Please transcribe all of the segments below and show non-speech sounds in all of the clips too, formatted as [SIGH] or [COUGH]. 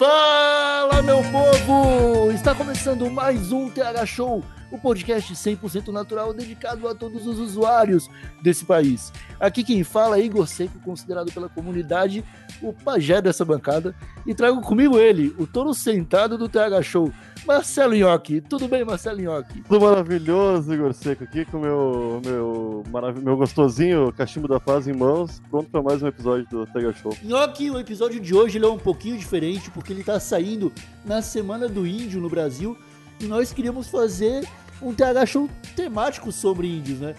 Fala, meu povo! Está começando mais um TH Show, o podcast 100% natural dedicado a todos os usuários desse país. Aqui quem fala é Igor Seco, considerado pela comunidade o pajé dessa bancada, e trago comigo ele, o touro sentado do TH Show, Marcelo Nhoque. Tudo bem, Marcelo Nhoque? Tudo maravilhoso, Igor Seco, aqui com meu meu marav- meu gostosinho cachimbo da paz em mãos, pronto para mais um episódio do Tega Show. Nhoque, o episódio de hoje ele é um pouquinho diferente, porque ele está saindo na Semana do Índio no Brasil, e nós queríamos fazer um TH Show temático sobre índios, né?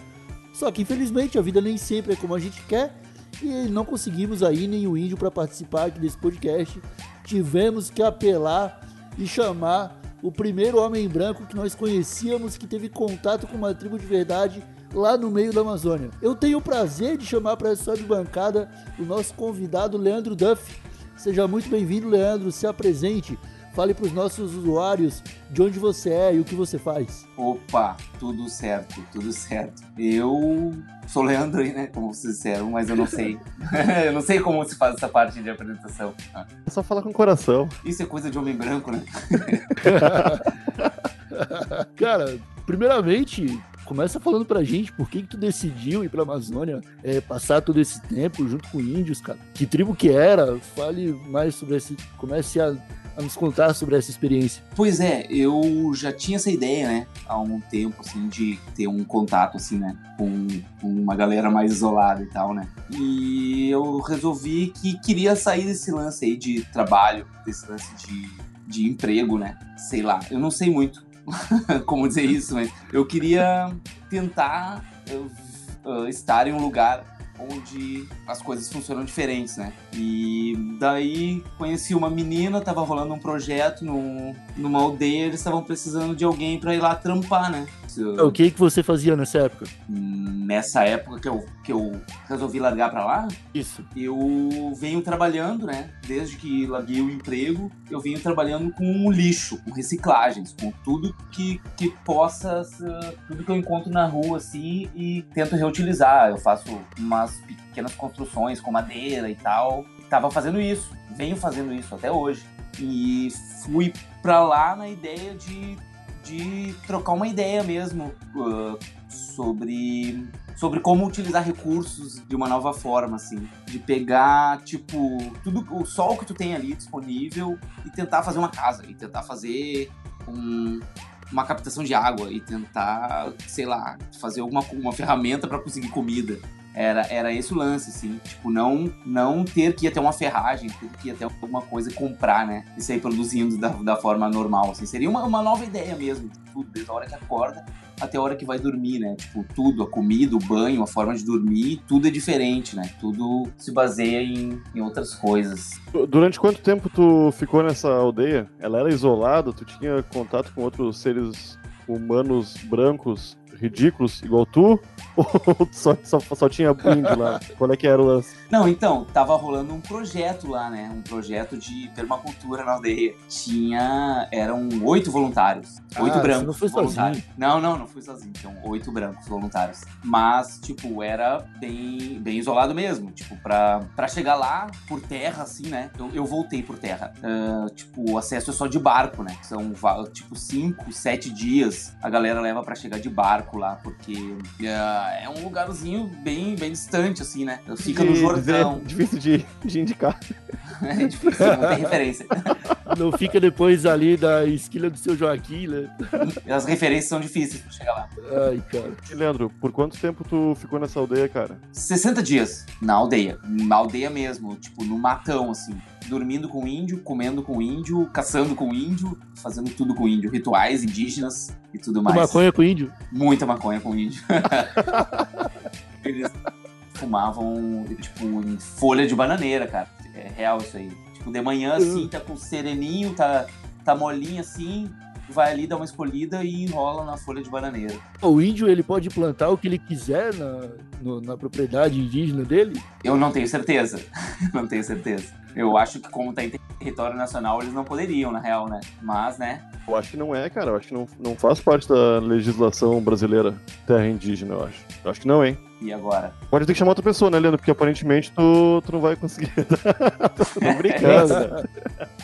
Só que infelizmente a vida nem sempre é como a gente quer, e não conseguimos aí nenhum índio para participar aqui desse podcast. Tivemos que apelar e chamar o primeiro homem branco que nós conhecíamos que teve contato com uma tribo de verdade lá no meio da Amazônia. Eu tenho o prazer de chamar para essa de bancada o nosso convidado Leandro Duff. Seja muito bem-vindo, Leandro. Se apresente. Fale para os nossos usuários de onde você é e o que você faz. Opa, tudo certo, tudo certo. Eu sou Leandro aí, né? Como vocês disseram, mas eu não sei. [LAUGHS] [LAUGHS] eu não sei como se faz essa parte de apresentação. É só falar com o coração. Isso é coisa de homem branco, né? [LAUGHS] Cara, primeiramente, começa falando pra gente por que, que tu decidiu ir pra Amazônia, é, passar todo esse tempo junto com índios, cara. Que tribo que era? Fale mais sobre esse. Comece a, a nos contar sobre essa experiência. Pois é, eu já tinha essa ideia, né? Há um tempo, assim, de ter um contato, assim, né? Com, com uma galera mais isolada e tal, né? E eu resolvi que queria sair desse lance aí de trabalho, desse lance de, de emprego, né? Sei lá, eu não sei muito [LAUGHS] como dizer isso, mas eu queria tentar eu, uh, estar em um lugar onde as coisas funcionam diferentes, né? E daí conheci uma menina, tava rolando um projeto num, numa aldeia, eles estavam precisando de alguém pra ir lá trampar, né? O que que você fazia nessa época? Nessa época que eu, que eu resolvi largar pra lá, Isso. eu venho trabalhando, né? Desde que larguei o emprego, eu venho trabalhando com lixo, com reciclagens, com tudo que, que possa, tudo que eu encontro na rua, assim, e tento reutilizar. Eu faço umas pequenas construções com madeira e tal. Tava fazendo isso, venho fazendo isso até hoje. E fui pra lá na ideia de, de trocar uma ideia mesmo uh, sobre sobre como utilizar recursos de uma nova forma, assim. De pegar, tipo, tudo o sol que tu tem ali disponível e tentar fazer uma casa. E tentar fazer um- uma captação de água. E tentar, sei lá, fazer alguma uma ferramenta para conseguir comida. Era, era esse o lance, assim. Tipo, não, não ter que ir até uma ferragem, ter que ir até alguma coisa e comprar, né? E sair produzindo da, da forma normal, assim. Seria uma, uma nova ideia mesmo. Tudo, desde a hora que acorda até a hora que vai dormir, né? Tipo, tudo, a comida, o banho, a forma de dormir, tudo é diferente, né? Tudo se baseia em, em outras coisas. Durante quanto tempo tu ficou nessa aldeia? Ela era isolada? Tu tinha contato com outros seres humanos brancos ridículos igual tu? [LAUGHS] Ou só, só, só tinha índio lá? [LAUGHS] Qual é que era o lance? Não, então, tava rolando um projeto lá, né? Um projeto de permacultura na aldeia. Tinha. Eram oito voluntários. Oito Ah, você brancos não foi sozinho. Não, não, não fui sozinho. Tinham oito brancos voluntários. Mas, tipo, era bem, bem isolado mesmo. Tipo, pra, pra chegar lá por terra, assim, né? Eu, eu voltei por terra. Ah, tipo, o acesso é só de barco, né? São, tipo, cinco, sete dias a galera leva pra chegar de barco lá, porque ah, é um lugarzinho bem, bem distante, assim, né? Fica no De- Jordão. dizer- Difícil de, de indicar. [LAUGHS] É difícil, não tem referência. [LAUGHS] Não fica depois ali da esquina do seu Joaquim, né? [LAUGHS] As referências são difíceis pra chegar lá. Ai, cara. E, Leandro, por quanto tempo tu ficou nessa aldeia, cara? 60 dias na aldeia. Na aldeia mesmo, tipo, no matão, assim. Dormindo com índio, comendo com índio, caçando com índio, fazendo tudo com índio. Rituais indígenas e tudo mais. Maconha com índio. Muita maconha com índio. [LAUGHS] Eles fumavam, tipo, em folha de bananeira, cara. É real isso aí. Tipo, de manhã, assim, tá com sereninho, tá, tá molinho assim, vai ali dar uma escolhida e enrola na folha de bananeira. O índio ele pode plantar o que ele quiser na, no- na propriedade indígena dele? Eu não tenho certeza. [LAUGHS] não tenho certeza. Eu acho que como tá em território nacional, eles não poderiam, na real, né? Mas, né? Eu acho que não é, cara. Eu acho que não, não faz parte da legislação brasileira terra indígena, eu acho. Eu acho que não, hein? E agora? Pode ter que chamar outra pessoa, né, Leandro? Porque aparentemente tu, tu não vai conseguir. [LAUGHS] Tô brincando, né? [LAUGHS]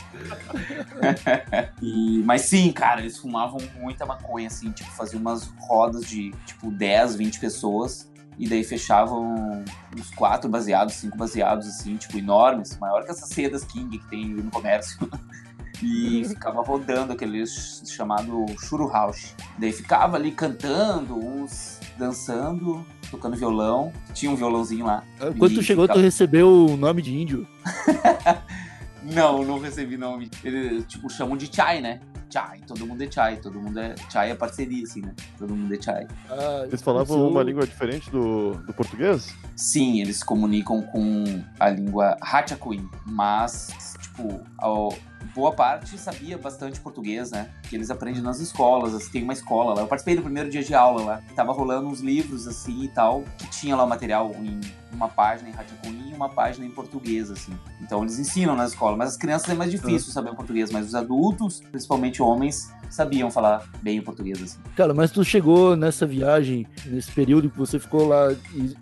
E, mas sim, cara, eles fumavam muita maconha, assim, tipo, faziam umas rodas de, tipo, 10, 20 pessoas. E daí fechavam uns quatro baseados, cinco baseados, assim, tipo, enormes. Maior que essas sedas King que tem no comércio. [LAUGHS] E ficava rodando aquele ch- chamado Churu House. Daí ficava ali cantando, uns dançando, tocando violão. Tinha um violãozinho lá. Quando tu chegou, tu ficava- recebeu o nome de índio. [LAUGHS] Não, não recebi nome. Eles, tipo, chamam de Chai, né? Chai, todo mundo é Chai, todo mundo é. Chai é parceria, assim, né? Todo mundo é Chai. Ah, Eles falavam uma língua diferente do, do português? Sim, eles se comunicam com a língua Hachakuin, mas, tipo, a boa parte sabia bastante português, né? Que eles aprendem nas escolas, assim, tem uma escola lá. Eu participei do primeiro dia de aula lá, tava rolando uns livros, assim, e tal, que tinha lá o material em uma página em Hachakuin e uma página em português, assim. Então eles ensinam na escola, mas as crianças é mais difícil saber o português, mas os adultos, principalmente homens, sabiam falar bem o português, assim. Cara, mas tu chegou nessa viagem, nesse período que você ficou lá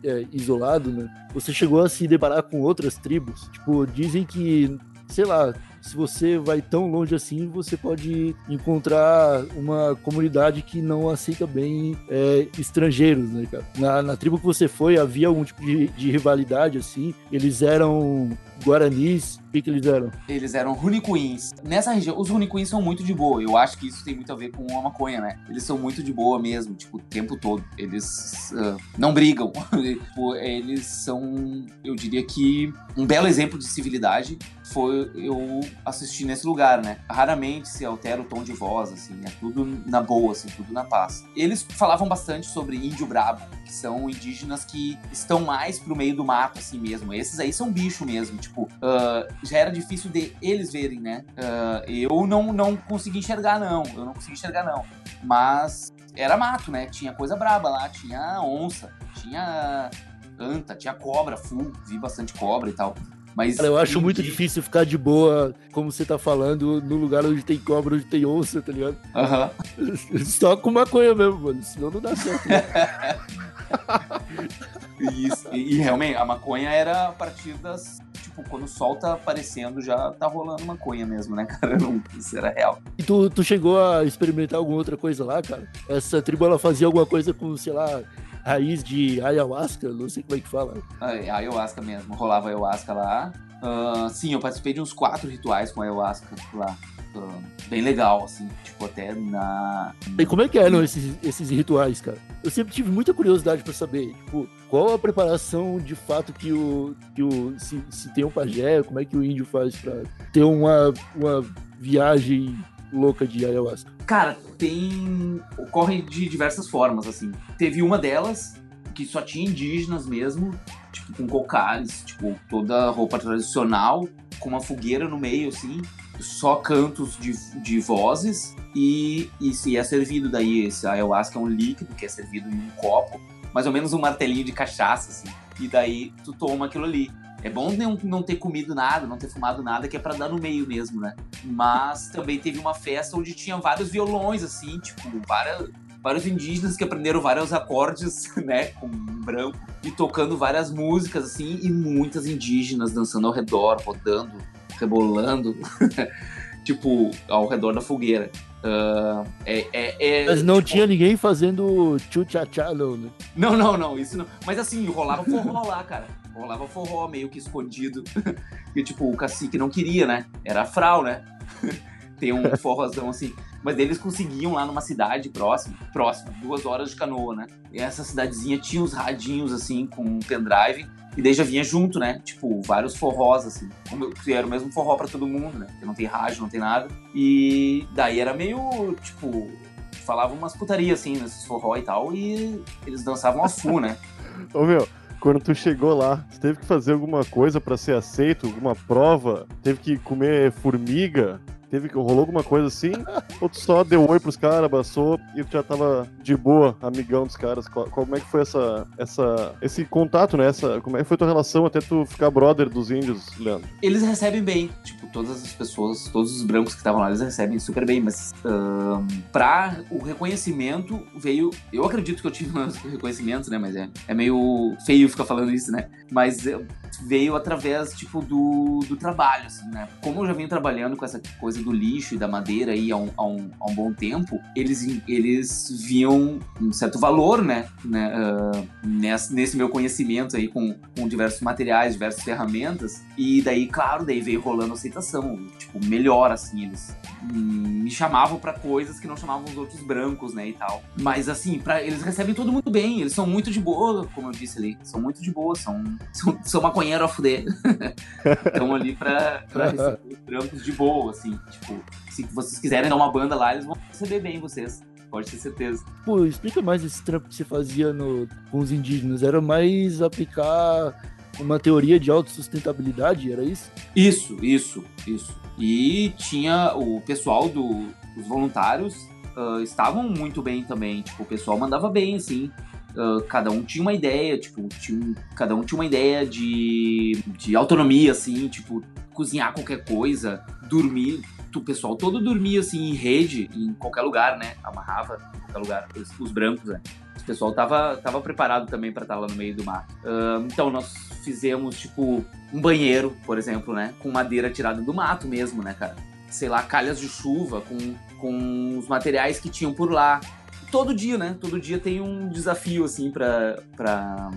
é, isolado, né? Você chegou a se deparar com outras tribos? Tipo, dizem que, sei lá, se você vai tão longe assim, você pode encontrar uma comunidade que não aceita bem é, estrangeiros, né, cara? Na, na tribo que você foi, havia algum tipo de, de rivalidade, assim? Eles eram guaranis? O que, que eles eram? Eles eram Runicuins. Nessa região, os Runicuins são muito de boa. Eu acho que isso tem muito a ver com a maconha, né? Eles são muito de boa mesmo, tipo, o tempo todo. Eles ah, não brigam. [LAUGHS] Tipo, eles são, eu diria que, um belo exemplo de civilidade foi eu assistir nesse lugar, né? Raramente se altera o tom de voz, assim, é tudo na boa, assim, tudo na paz. Eles falavam bastante sobre índio brabo, que são indígenas que estão mais pro meio do mato, assim mesmo. Esses aí são bicho mesmo, tipo, ah, já era difícil de eles verem, né? Ah, eu não, não consegui enxergar, não. Eu não consegui enxergar, não. Mas era mato, né? Tinha coisa braba lá, tinha onça, tinha anta, tinha cobra, full, vi bastante cobra e tal. Mas Cara, eu acho muito difícil ficar de boa, como você tá falando, no lugar onde tem cobra, onde tem onça, tá ligado? Aham. [LAUGHS] Só com maconha mesmo, mano. Senão não dá certo. [LAUGHS] Isso. E, e realmente, a maconha era a partir das. Tipo, quando o sol tá aparecendo, já tá rolando maconha mesmo, né, cara? [LAUGHS] Não, isso era real. E tu, tu chegou a experimentar alguma outra coisa lá, cara? Essa tribo, ela fazia alguma coisa com, sei lá, raiz de ayahuasca? Não sei como é que fala. A ayahuasca mesmo, rolava ayahuasca lá. Ah, sim, eu participei de uns quatro rituais com ayahuasca lá. Ah, bem legal, assim, tipo, até na. E como é que eram esses, esses rituais, cara? Eu sempre tive muita curiosidade pra saber, tipo, qual a preparação de fato que o. Que o se, se tem um pajé, como é que o índio faz pra ter uma, uma viagem louca de ayahuasca? Cara, tem. ocorre de diversas formas, assim. Teve uma delas que só tinha indígenas mesmo, tipo, com cocares, tipo, toda roupa tradicional, com uma fogueira no meio, assim, só cantos de, de vozes, e, e se é servido daí, esse ayahuasca é um líquido que é servido em um copo, mais ou menos um martelinho de cachaça, assim, e daí tu toma aquilo ali. É bom não, não ter comido nada, não ter fumado nada, que é pra dar no meio mesmo, né? Mas também teve uma festa onde tinha vários violões, assim, tipo, várias, vários indígenas que aprenderam vários acordes, [LAUGHS] né, com branco, e tocando várias músicas, assim, e muitas indígenas dançando ao redor, rodando, rebolando, [LAUGHS] tipo, ao redor da fogueira. Ah, é, é, é, Mas não tipo, tinha ninguém fazendo tchu-tchá-tchá, não, né? não, não, não, isso não. Mas assim, rolava forró lá, cara. Rolava forró meio que escondido. [LAUGHS] E tipo, o cacique não queria, né? Era a frau, né? [LAUGHS] Tem um forrozão assim. Mas eles conseguiam lá numa cidade próxima, próxima, duas horas de canoa, né? E essa cidadezinha tinha uns radinhos assim com um pendrive. E daí já vinha junto, né? Tipo, vários forrós, assim. Que Era o mesmo forró pra todo mundo, né? Porque não tem rádio, não tem nada. E daí era meio, tipo, falavam umas putarias, assim, nesses forró e tal. E eles dançavam a full, né? [LAUGHS] Ô meu, quando tu chegou lá, você teve que fazer alguma coisa pra ser aceito, alguma prova? Teve que comer formiga? Teve que rolou alguma coisa assim? Ou tu só deu oi pros caras, abraçou e tu já tava de boa, amigão dos caras? Como é que foi essa, essa, esse contato, né? Essa, como é que foi tua relação até tu ficar brother dos índios, Leandro? Eles recebem bem, tipo, todas as pessoas, todos os brancos que estavam lá, eles recebem super bem, mas ahn, pra o reconhecimento veio. Eu acredito que eu tive [LAUGHS] um reconhecimento, né? Mas é, é meio feio ficar falando isso, né? Mas é, veio através, tipo, do, do trabalho, assim, né? Como eu já venho trabalhando com essa coisa do lixo e da madeira aí há um, há um, há um bom tempo, eles, eles viam um certo valor, né? né ah, nesse, nesse meu conhecimento aí com, com diversos materiais, diversas ferramentas. E daí, claro, daí veio rolando aceitação, tipo, melhor, assim, eles me chamavam pra coisas que não chamavam os outros brancos, né, e tal. Mas, assim, pra, eles recebem tudo muito bem, eles são muito de boa, como eu disse ali, são muito de boa, são, são, são maconheiro a fuder. [LAUGHS] Estão ali pra receber os brancos de boa, assim, tipo, se vocês quiserem dar uma banda lá, eles vão receber bem vocês. Pode ter certeza. Pô, explica mais esse trampo que você fazia no, com os indígenas. Era mais aplicar uma teoria de autossustentabilidade, era isso? Isso, isso, isso. E tinha o pessoal do, os voluntários ah, estavam muito bem também. Tipo, o pessoal mandava bem, assim. Ah, cada um tinha uma ideia, tipo, tinha, um- cada um tinha uma ideia de, de autonomia, assim, tipo, cozinhar qualquer coisa, dormir. O pessoal todo dormia assim em rede, em qualquer lugar, né? Amarrava em qualquer lugar, os, os brancos, né? O pessoal tava, tava preparado também pra estar lá no meio do mar. Ah, então, nós fizemos, tipo, um banheiro, por exemplo, né? Com madeira tirada do mato mesmo, né, cara? Sei lá, calhas de chuva, com, com os materiais que tinham por lá. Todo dia, né? Todo dia tem um desafio, assim, pra. pra...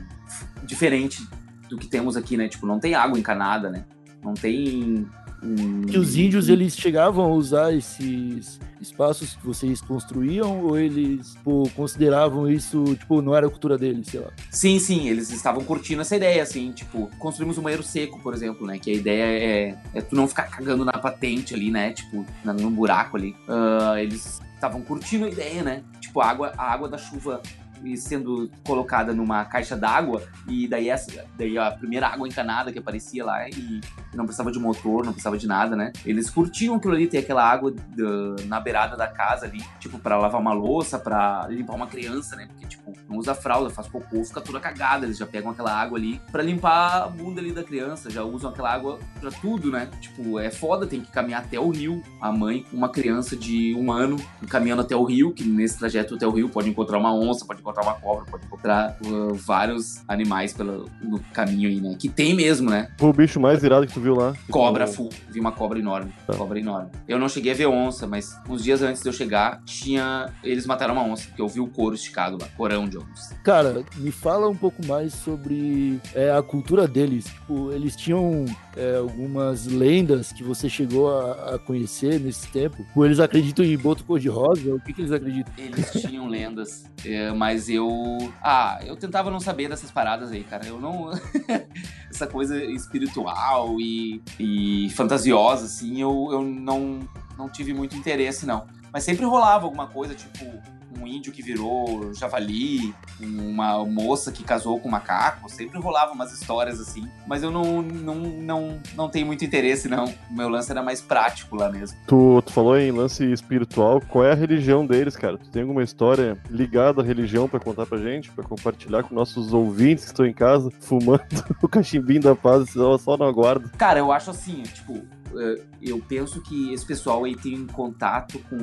diferente do que temos aqui, né? Tipo, não tem água encanada, né? Não tem. Hum, Que os índios, eles chegavam a usar esses espaços que vocês construíam ou eles pô, consideravam isso, tipo, não era a cultura deles, sei lá. Sim, sim, eles estavam curtindo essa ideia, assim, tipo, construímos um banheiro seco, por exemplo, né? Que a ideia é, é tu não ficar cagando na patente ali, né? Tipo, na- num buraco ali. Ah, eles estavam curtindo a ideia, né? Tipo, a água, a água da chuva sendo colocada numa caixa d'água e daí essa daí a primeira água encanada que aparecia lá e não precisava de motor, não precisava de nada, né? Eles curtiam aquilo ali, ter aquela água da- na beirada da casa ali, tipo, pra lavar uma louça, pra limpar uma criança, né? Porque, tipo, não usa fralda, faz cocô, fica toda cagada. Eles já pegam aquela água ali pra limpar a bunda ali da criança, já usam aquela água pra tudo, né? Tipo, é foda, tem que caminhar até o rio. A mãe, uma criança de um ano, caminhando até o rio, que nesse trajeto até o rio pode encontrar uma onça, pode encontrar uma cobra, pode encontrar uh, vários animais pelo, no caminho aí, né? Que tem mesmo, né? Foi o bicho mais irado que tu viu lá? Cobra Tipo, full. Vi uma cobra enorme. Tá. Cobra enorme. Eu não cheguei a ver onça, mas uns dias antes de eu chegar, tinha. Eles mataram uma onça, porque eu vi o couro esticado lá. Corão de onça. Cara, me fala um pouco mais sobre é, a cultura deles. Tipo, eles tinham é, algumas lendas que você chegou a, a conhecer nesse tempo. Ou eles acreditam em boto cor-de-rosa? O que, que eles acreditam? Eles tinham lendas, é, mas eu. Ah, eu tentava não saber dessas paradas aí, cara. Eu não. [LAUGHS] Essa coisa espiritual e, e fantasiosa, assim, eu, eu não, não tive muito interesse, não. Mas sempre rolava alguma coisa, tipo um índio que virou javali, uma moça que casou com um macaco, sempre rolava umas histórias assim, mas eu não, não, não, não tenho muito interesse, não. O meu lance era mais prático lá mesmo. Tu, tu falou em lance espiritual, qual é a religião deles, cara? Tu tem alguma história ligada à religião pra contar pra gente, pra compartilhar com nossos ouvintes que estão em casa, fumando [LAUGHS] o cachimbinho da paz, só só no aguardo? Cara, eu acho assim, tipo, eh, eu penso que esse pessoal aí tem contato com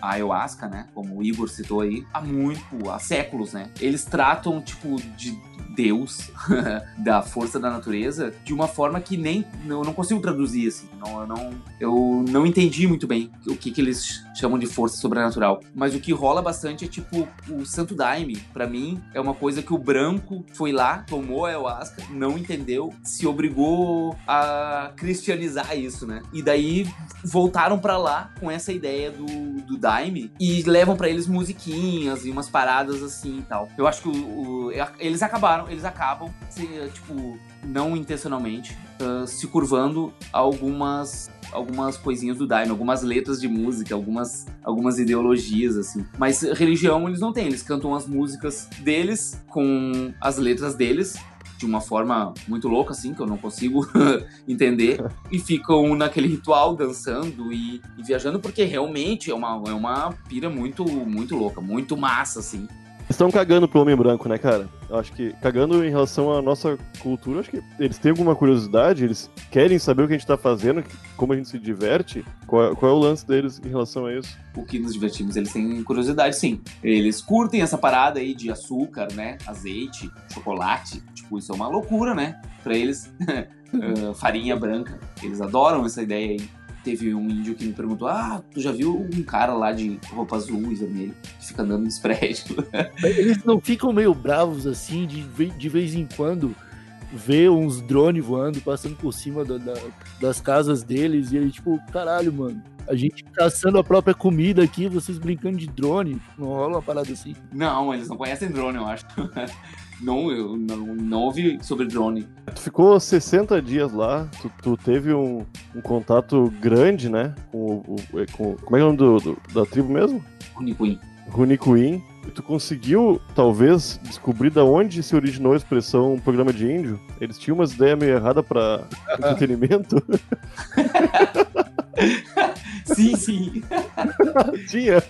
a ayahuasca, né? Como o Igor citou aí, há muito, há séculos, né? Eles tratam, tipo, de Deus, [LAUGHS] da força da natureza, de uma forma que nem. Eu não consigo traduzir, assim. Não, eu, não, eu não entendi muito bem o que, que eles chamam de força sobrenatural. Mas o que rola bastante é, tipo, o Santo Daime. Pra mim, é uma coisa que o branco foi lá, tomou a ayahuasca, não entendeu, se obrigou a cristianizar isso, né? E daí voltaram pra lá com essa ideia do, do Daime e levam pra eles musiquinhas e umas paradas assim e tal. Eu acho que o- o- eles acabaram, eles acabam, se, tipo, não intencionalmente, ah, se curvando algumas algumas coisinhas do Daime, algumas letras de música, algumas, algumas ideologias, assim. Mas religião eles não têm, eles cantam as músicas deles com as letras deles de uma forma muito louca, assim, que eu não consigo [LAUGHS] entender, e ficam naquele ritual dançando e, e, viajando, porque realmente é uma, é uma pira muito, muito louca, muito massa, assim estão cagando pro homem branco, né, cara? Eu acho que cagando em relação à nossa cultura, acho que eles têm alguma curiosidade, eles querem saber o que a gente tá fazendo, como a gente se diverte. Qual, qual é o lance deles em relação a isso? O que nos divertimos, eles têm curiosidade, sim. Eles curtem essa parada aí de açúcar, né? Azeite, chocolate. Tipo, isso é uma loucura, né? Pra eles, uh, [LAUGHS] farinha branca. Eles adoram essa ideia aí. Teve um índio que me perguntou: Ah, tu já viu um cara lá de roupa azul e vermelho que fica andando nos [LAUGHS] prédios? Eles não ficam meio bravos assim, de, de vez em quando ver uns drones voando, passando por cima da, da, das casas deles, e aí, tipo, caralho, mano, a gente caçando a própria comida aqui, vocês brincando de drone. Não rola uma parada assim? Não, eles não conhecem drone, eu acho. [LAUGHS] Não, eu não, não ouvi sobre drone. Tu ficou 60 dias lá, tu, tu teve um, um, contato grande, né? Com, o, com, como é, é o nome do, do, da tribo mesmo? Runicuim. Runicuim. Tu conseguiu, talvez, descobrir da onde se originou a expressão programa de índio? Eles tinham umas ideias meio erradas pra entretenimento? [LAUGHS] sim, sim. [LAUGHS] Tinha.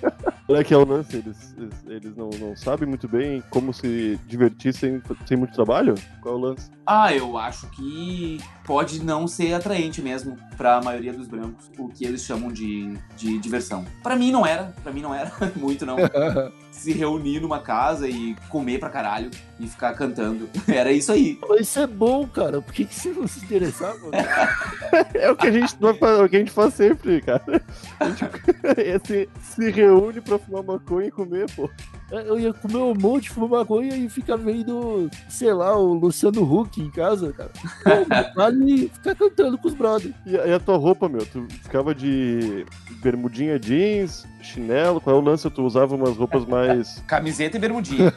Olha que é o lance, eles, eles não, não sabem muito bem como se divertir sem, sem muito trabalho? Qual é o lance? Ah, eu acho que pode não ser atraente mesmo para a maioria dos brancos, o que eles chamam de, de diversão. Para mim não era, para mim não era [LAUGHS] muito não. [LAUGHS] Se reunir numa casa e comer pra caralho e ficar cantando. [LAUGHS] Era isso aí. Isso é bom, cara. Por que, que você não se interessava? é o que a gente é o que a gente faz sempre, cara. A gente se, se reúne pra fumar maconha e comer, pô. Eu ia comer um monte, de fumar maconha e ficar vendo, sei lá, o Luciano Huck em casa, cara. [LAUGHS] vale ficar cantando com os brothers. E, e, a tua roupa, meu? Tu ficava de bermudinha jeans, chinelo? Qual é o lance? Tu usava umas roupas mais. Camiseta e bermudinha.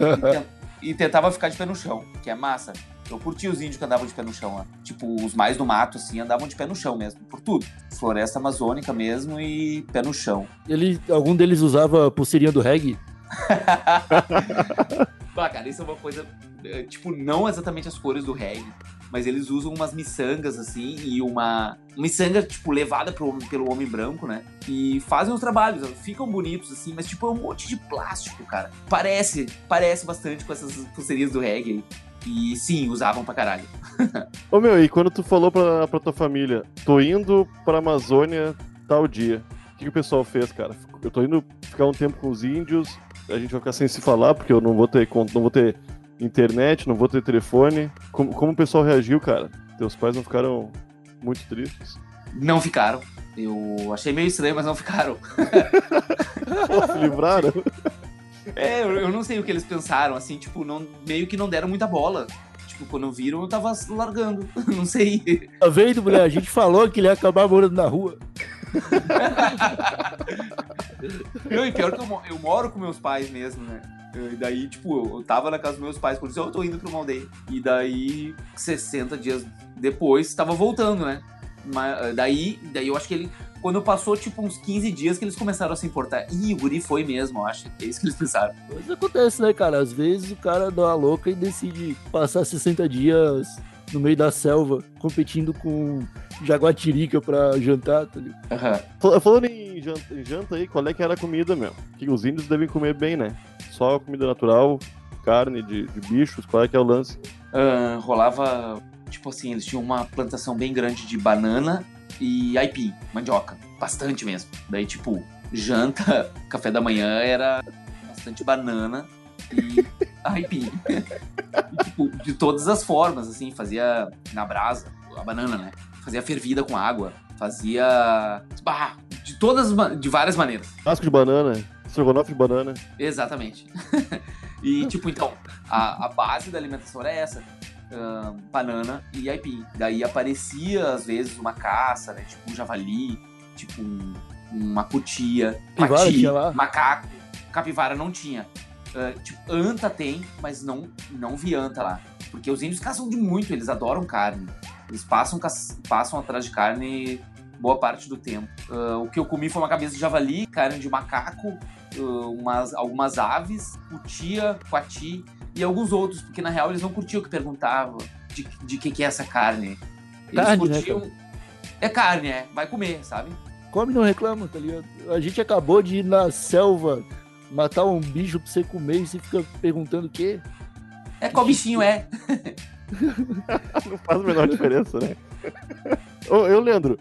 e tentava ficar de pé no chão, que é massa. Eu curti os índios que andavam de pé no chão lá. Tipo, os mais do mato, assim, andavam de pé no chão mesmo, por tudo. Floresta amazônica mesmo e pé no chão. Ele, algum deles usava pulseirinha do reggae? [LAUGHS] bah, cara, isso é uma coisa. Eh, tipo, não exatamente as cores do reggae, mas eles usam umas miçangas, assim, e uma. Miçanga, tipo, levada pro, pelo homem branco, né? E fazem os trabalhos, ficam bonitos, assim, mas, tipo, é um monte de plástico, cara. Parece, parece bastante com essas pulseirinhas do reggae. E sim, usavam pra caralho. [LAUGHS] Ô meu, e quando tu falou pra, pra tua família, tô indo pra Amazônia tal dia, o que, que o pessoal fez, cara? Eu tô indo ficar um tempo com os índios, a gente vai ficar sem se falar, porque eu não vou ter não vou ter internet, não vou ter telefone. Como, como o pessoal reagiu, cara? Teus pais não ficaram muito tristes? Não ficaram. Eu achei meio estranho, mas não ficaram. se livraram? É, eu não sei o que eles pensaram, assim, tipo, não, meio que não deram muita bola. Tipo, quando viram, eu tava largando. [LAUGHS] Não sei. Tá vendo, mulher? A gente falou que ele ia acabar morando na rua. [LAUGHS] Não, e pior que eu, eu moro com meus pais mesmo, né? E daí, tipo, eu tava na casa dos meus pais, por isso eu tô indo pra uma aldeia. E daí, 60 dias depois, tava voltando, né? Mas, daí, daí eu acho que ele. Quando passou, tipo, uns 15 dias que eles começaram a se importar. Ih, o guri foi mesmo, eu acho. É isso que eles pensaram. Mas acontece, né, cara? Às vezes o cara dá uma louca e decide passar 60 dias no meio da selva, competindo com jaguatirica pra jantar, tá ligado? Uhum. Falando em janta, em janta, aí, qual é que era a comida, meu? Que os índios devem comer bem, né? Só comida natural, carne de, de bichos, qual é que é o lance? Uh, rolava, tipo assim, eles tinham uma plantação bem grande de banana e aipim, mandioca, bastante mesmo. Daí, tipo, janta, [LAUGHS] café da manhã era bastante banana e [LAUGHS] aipim. e, tipo, de todas as formas, assim, fazia na brasa, a banana, né? Fazia fervida com água, fazia. Bah, de todas, de várias maneiras. Casco de banana, estrogonofe de banana. Exatamente. [LAUGHS] e, tipo, então, a, a base da alimentação era essa. Uh, banana e aipim. Daí aparecia, às vezes, uma caça, né? Tipo um javali, tipo um, uma cutia, pati, macaco. Capivara não tinha. Uh, tipo, anta tem, mas não, não vi anta lá. Porque os índios caçam de muito, eles adoram carne. Eles passam, passam atrás de carne boa parte do tempo. Uh, o que eu comi foi uma cabeça de javali, carne de macaco, uh, umas, algumas aves, cutia, coati e alguns outros, porque na real eles não curtiam o que perguntava. de, de que, que é essa carne. Eles Carne, né, curtiam- É carne, é. Vai comer, sabe? Come e não reclama, tá ligado? A gente acabou de ir na selva matar um bicho pra você comer e você fica perguntando o quê? É qual bichinho é. [LAUGHS] Não faz a menor diferença, né? Ô, eu, Leandro,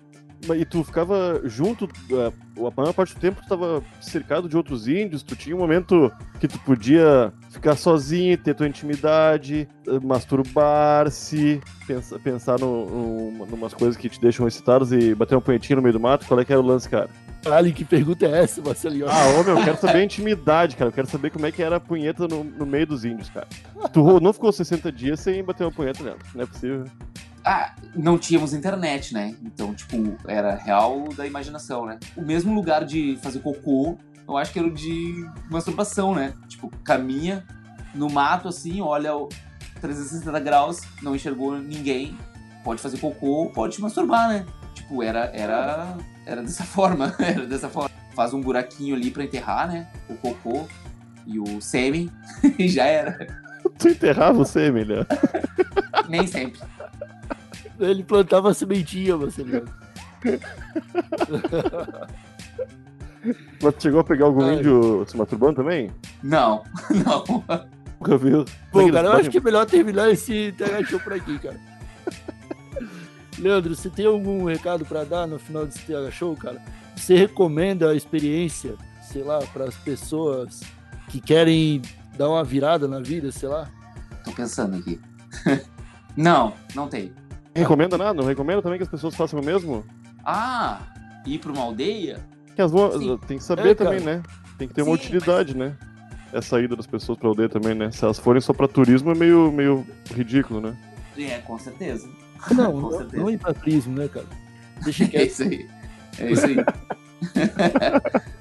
e tu ficava junto, é, a maior parte do tempo tu tava cercado de outros índios, tu tinha um momento que tu podia ficar sozinho, ter tua intimidade, eh, masturbar-se, pensa, pensar no, no, numas coisas que te deixam excitados e bater uma punhetinha no meio do mato, qual é que era o lance, cara? Ali, que pergunta é essa, Marcelinho? Ah, ô meu, eu quero saber a intimidade, cara. Eu quero saber como é que era a punheta no, no meio dos índios, cara. Tu não ficou 60 dias sem bater uma punheta nela. Não é possível. Ah, não tínhamos internet, né? Então, tipo, era real da imaginação, né? O mesmo lugar de fazer cocô, eu acho que era o de masturbação, né? Tipo, caminha no mato assim, olha o 360 graus, não enxergou ninguém, pode fazer cocô, pode te masturbar, né? Tipo, era, era, era dessa [LAUGHS] forma, era dessa forma. Faz um buraquinho ali pra enterrar, né? O cocô e o sêmen [LAUGHS] e já era. [LAUGHS] Tu enterrava você, Emília. Nem sempre. Ele plantava a sementinha, Marcelinho. [LAUGHS] Mas tu chegou a pegar algum Ai. índio se masturbando também? Não, [LAUGHS] não. Nunca viu? Bom, cara, eu acho que é melhor terminar esse TH Show por aqui, cara. [LAUGHS] Leandro, você tem algum recado pra dar no final desse TH Show, cara? Você recomenda a experiência, sei lá, para as pessoas que querem dar uma virada na vida, sei lá? Tô pensando aqui. não, não tem. Recomenda nada? Não recomenda também que as pessoas façam o mesmo? Ah, ir pra uma aldeia? Que as Sim. tem que saber É, também, né? Tem que ter uma Sim, utilidade, né? Essa ida das pessoas pra aldeia também, né? Se elas forem só pra turismo é meio, meio ridículo, né? É, com certeza. Não, [LAUGHS] Com não, certeza. não ir pra turismo, né, cara? Deixa [LAUGHS] É quieto. isso aí. É isso aí. [LAUGHS]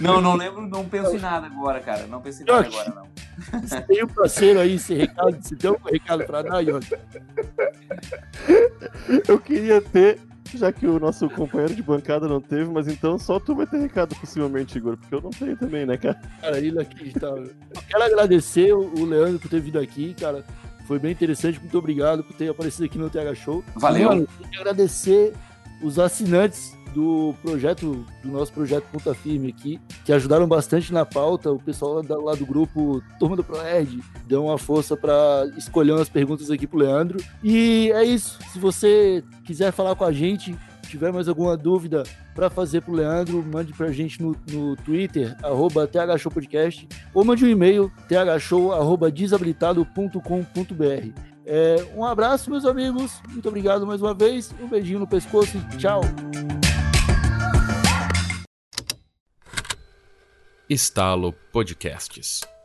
não, não lembro, não penso em nada agora, cara. Não penso em nada agora, não. Você tem um parceiro aí, esse recado, você tem algum recado pra dar, Yoshi? Eu queria ter, já que o nosso companheiro de bancada não teve, mas então só tu vai ter recado possivelmente, Igor, porque eu não tenho também, né, cara? Cara, inacreditável. Eu quero agradecer o Leandro por ter vindo aqui, cara. Foi bem interessante, muito obrigado por ter aparecido aqui no TH Show. Valeu. Mano, agradecer os assinantes do projeto, do nosso projeto Ponta Firme aqui, que ajudaram bastante na pauta. O pessoal lá, do grupo Turma do Proerd deu uma força para escolher umas perguntas aqui pro Leandro. E é isso. Se você quiser falar com a gente, tiver mais alguma dúvida para fazer pro Leandro, mande pra gente no, no Twitter, arroba thshowpodcast, ou mande um e-mail, thshow.desabilitado.com.br. É, um abraço, meus amigos. Muito obrigado mais uma vez. Um beijinho no pescoço. Tchau. Estalo Podcasts.